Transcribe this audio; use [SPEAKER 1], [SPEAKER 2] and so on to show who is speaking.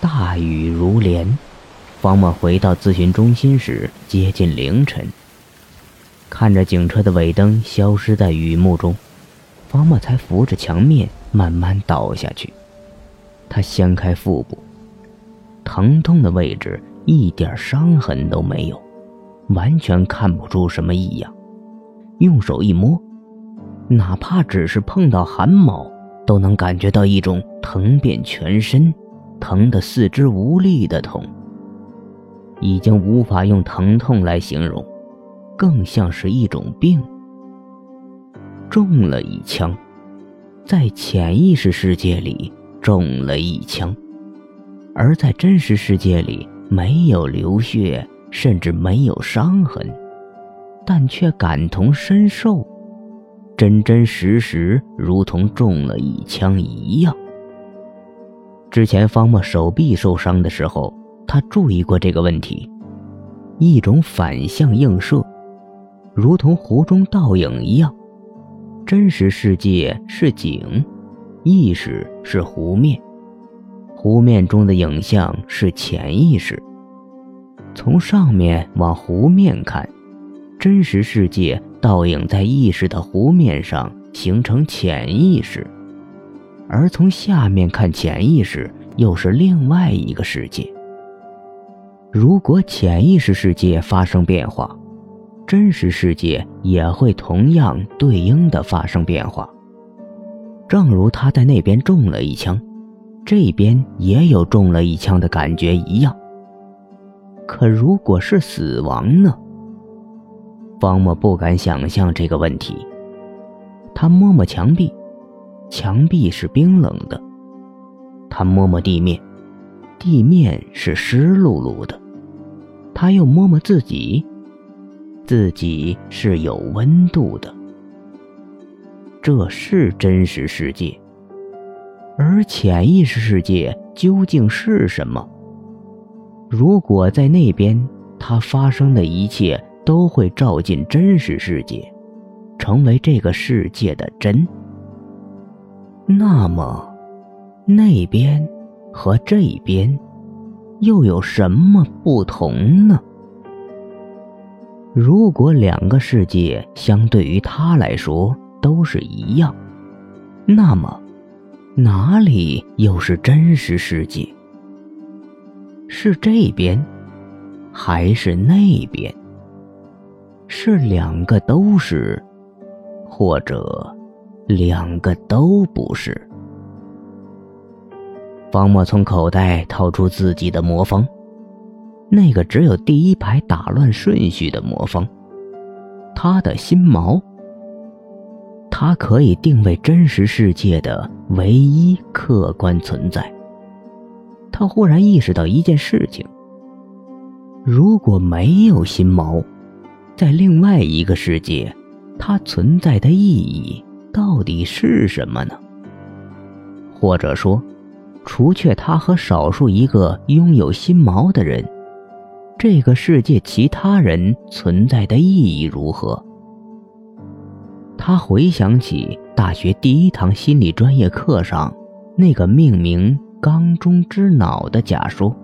[SPEAKER 1] 大雨如连。方默回到咨询中心时，接近凌晨。看着警车的尾灯消失在雨幕中，方默才扶着墙面慢慢倒下去。他掀开腹部，疼痛的位置一点伤痕都没有，完全看不出什么异样。用手一摸，哪怕只是碰到汗毛，都能感觉到一种疼遍全身、疼得四肢无力的痛。已经无法用疼痛来形容，更像是一种病。中了一枪，在潜意识世界里。中了一枪，而在真实世界里没有流血，甚至没有伤痕，但却感同身受，真真实实如同中了一枪一样。之前方墨手臂受伤的时候，他注意过这个问题，一种反向映射，如同湖中倒影一样，真实世界是景。意识是湖面，湖面中的影像是潜意识。从上面往湖面看，真实世界倒影在意识的湖面上形成潜意识；而从下面看潜意识，又是另外一个世界。如果潜意识世界发生变化，真实世界也会同样对应的发生变化。正如他在那边中了一枪，这边也有中了一枪的感觉一样。可如果是死亡呢？方墨不敢想象这个问题。他摸摸墙壁，墙壁是冰冷的；他摸摸地面，地面是湿漉漉的；他又摸摸自己，自己是有温度的。这是真实世界，而潜意识世界究竟是什么？如果在那边，它发生的一切都会照进真实世界，成为这个世界的真。那么，那边和这边又有什么不同呢？如果两个世界相对于他来说，都是一样，那么哪里又是真实世界？是这边，还是那边？是两个都是，或者两个都不是？方墨从口袋掏出自己的魔方，那个只有第一排打乱顺序的魔方，他的心锚。它可以定位真实世界的唯一客观存在。他忽然意识到一件事情：如果没有心锚，在另外一个世界，它存在的意义到底是什么呢？或者说，除却他和少数一个拥有心锚的人，这个世界其他人存在的意义如何？他回想起大学第一堂心理专业课上那个命名“缸中之脑”的假说。